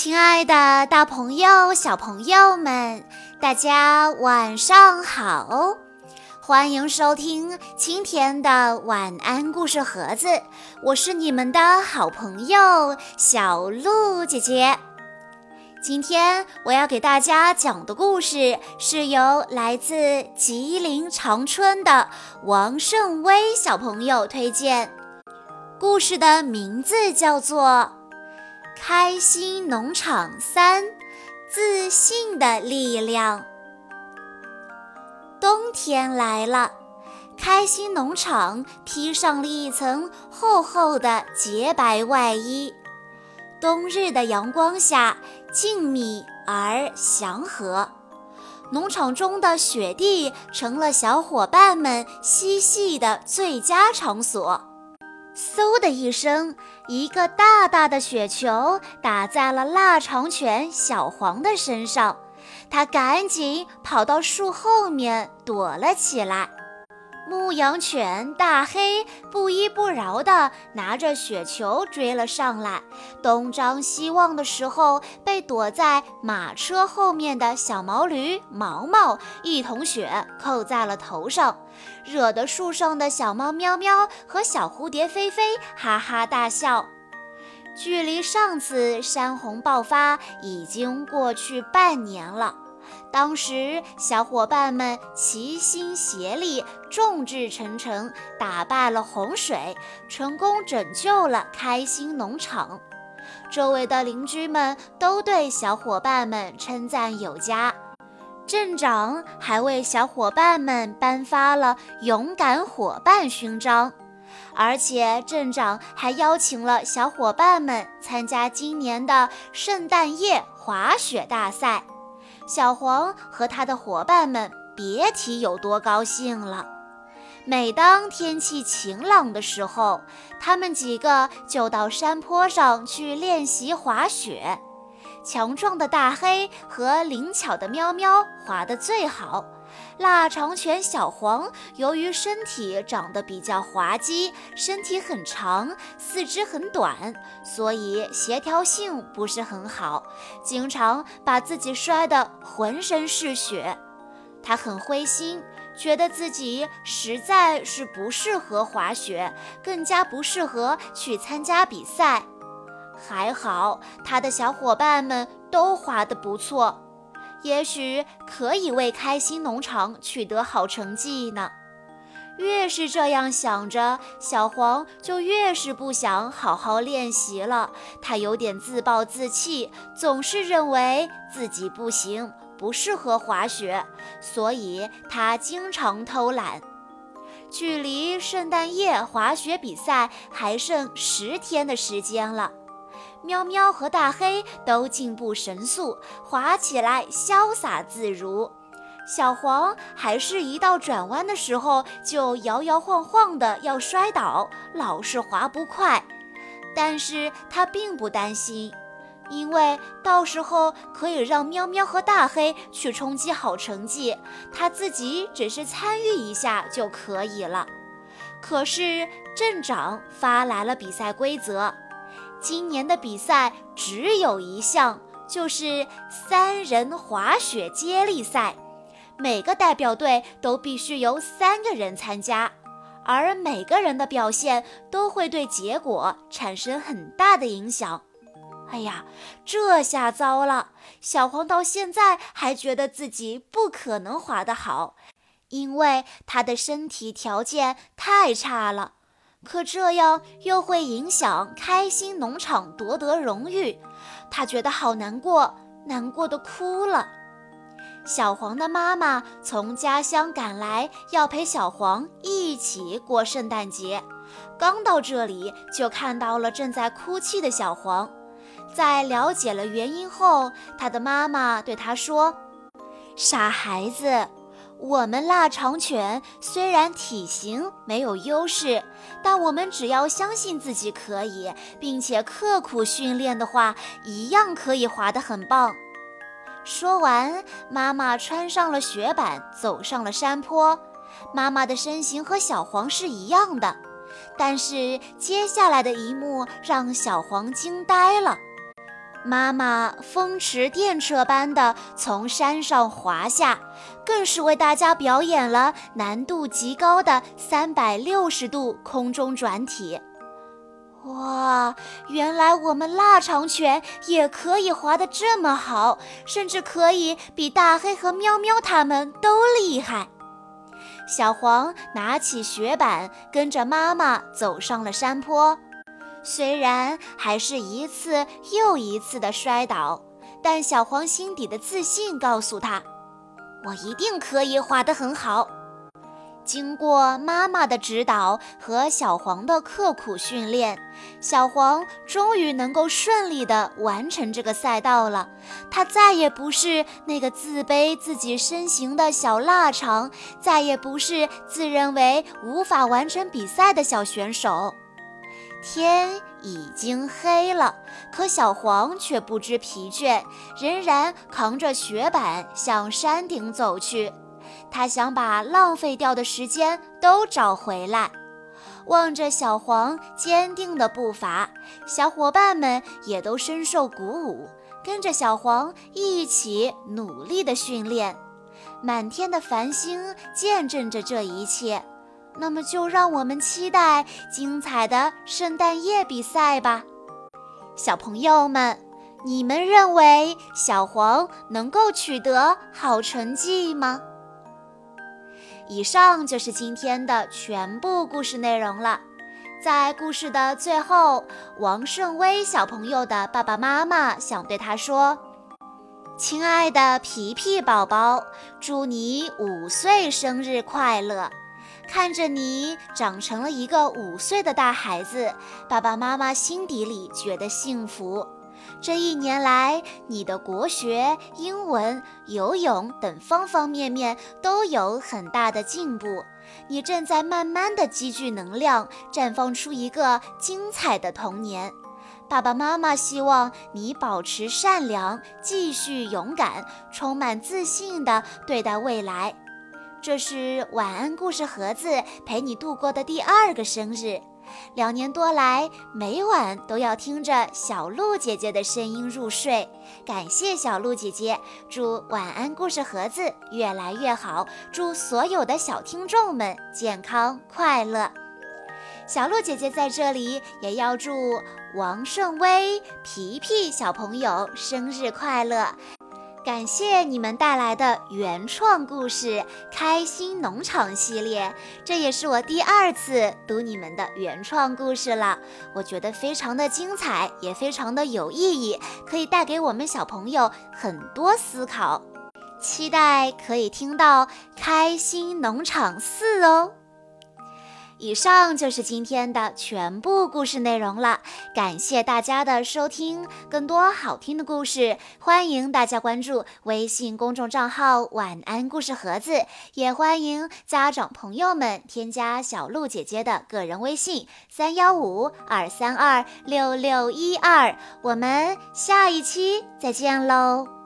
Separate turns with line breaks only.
亲爱的，大朋友、小朋友们，大家晚上好！欢迎收听今天的晚安故事盒子，我是你们的好朋友小鹿姐姐。今天我要给大家讲的故事是由来自吉林长春的王胜威小朋友推荐，故事的名字叫做。开心农场三，自信的力量。冬天来了，开心农场披上了一层厚厚的洁白外衣。冬日的阳光下，静谧而祥和。农场中的雪地成了小伙伴们嬉戏的最佳场所。嗖的一声，一个大大的雪球打在了腊肠犬小黄的身上，它赶紧跑到树后面躲了起来。牧羊犬大黑不依不饶地拿着雪球追了上来，东张西望的时候，被躲在马车后面的小毛驴毛毛一桶雪扣在了头上，惹得树上的小猫喵喵和小蝴蝶飞飞哈哈大笑。距离上次山洪爆发已经过去半年了。当时，小伙伴们齐心协力，众志成城，打败了洪水，成功拯救了开心农场。周围的邻居们都对小伙伴们称赞有加，镇长还为小伙伴们颁发了勇敢伙伴勋章，而且镇长还邀请了小伙伴们参加今年的圣诞夜滑雪大赛。小黄和他的伙伴们别提有多高兴了。每当天气晴朗的时候，他们几个就到山坡上去练习滑雪。强壮的大黑和灵巧的喵喵滑得最好。腊肠犬小黄由于身体长得比较滑稽，身体很长，四肢很短，所以协调性不是很好，经常把自己摔得浑身是血。他很灰心，觉得自己实在是不适合滑雪，更加不适合去参加比赛。还好，他的小伙伴们都滑得不错。也许可以为开心农场取得好成绩呢。越是这样想着，小黄就越是不想好好练习了。他有点自暴自弃，总是认为自己不行，不适合滑雪，所以他经常偷懒。距离圣诞夜滑雪比赛还剩十天的时间了。喵喵和大黑都进步神速，滑起来潇洒自如。小黄还是一到转弯的时候就摇摇晃晃的要摔倒，老是滑不快。但是他并不担心，因为到时候可以让喵喵和大黑去冲击好成绩，他自己只是参与一下就可以了。可是镇长发来了比赛规则。今年的比赛只有一项，就是三人滑雪接力赛。每个代表队都必须由三个人参加，而每个人的表现都会对结果产生很大的影响。哎呀，这下糟了！小黄到现在还觉得自己不可能滑得好，因为他的身体条件太差了。可这样又会影响开心农场夺得荣誉，他觉得好难过，难过的哭了。小黄的妈妈从家乡赶来，要陪小黄一起过圣诞节。刚到这里，就看到了正在哭泣的小黄。在了解了原因后，他的妈妈对他说：“傻孩子。”我们腊肠犬虽然体型没有优势，但我们只要相信自己可以，并且刻苦训练的话，一样可以滑得很棒。说完，妈妈穿上了雪板，走上了山坡。妈妈的身形和小黄是一样的，但是接下来的一幕让小黄惊呆了。妈妈风驰电掣般的从山上滑下，更是为大家表演了难度极高的三百六十度空中转体。哇，原来我们腊肠犬也可以滑得这么好，甚至可以比大黑和喵喵他们都厉害。小黄拿起雪板，跟着妈妈走上了山坡。虽然还是一次又一次的摔倒，但小黄心底的自信告诉他：“我一定可以滑得很好。”经过妈妈的指导和小黄的刻苦训练，小黄终于能够顺利地完成这个赛道了。他再也不是那个自卑自己身形的小腊肠，再也不是自认为无法完成比赛的小选手。天已经黑了，可小黄却不知疲倦，仍然扛着雪板向山顶走去。他想把浪费掉的时间都找回来。望着小黄坚定的步伐，小伙伴们也都深受鼓舞，跟着小黄一起努力的训练。满天的繁星见证着这一切。那么就让我们期待精彩的圣诞夜比赛吧，小朋友们，你们认为小黄能够取得好成绩吗？以上就是今天的全部故事内容了。在故事的最后，王胜威小朋友的爸爸妈妈想对他说：“亲爱的皮皮宝宝，祝你五岁生日快乐！”看着你长成了一个五岁的大孩子，爸爸妈妈心底里觉得幸福。这一年来，你的国学、英文、游泳等方方面面都有很大的进步。你正在慢慢的积聚能量，绽放出一个精彩的童年。爸爸妈妈希望你保持善良，继续勇敢，充满自信地对待未来。这是晚安故事盒子陪你度过的第二个生日，两年多来，每晚都要听着小鹿姐姐的声音入睡。感谢小鹿姐姐，祝晚安故事盒子越来越好，祝所有的小听众们健康快乐。小鹿姐姐在这里也要祝王胜威、皮皮小朋友生日快乐。感谢你们带来的原创故事《开心农场》系列，这也是我第二次读你们的原创故事了。我觉得非常的精彩，也非常的有意义，可以带给我们小朋友很多思考。期待可以听到《开心农场四》哦。以上就是今天的全部故事内容了，感谢大家的收听。更多好听的故事，欢迎大家关注微信公众账号“晚安故事盒子”，也欢迎家长朋友们添加小鹿姐姐的个人微信：三幺五二三二六六一二。我们下一期再见喽！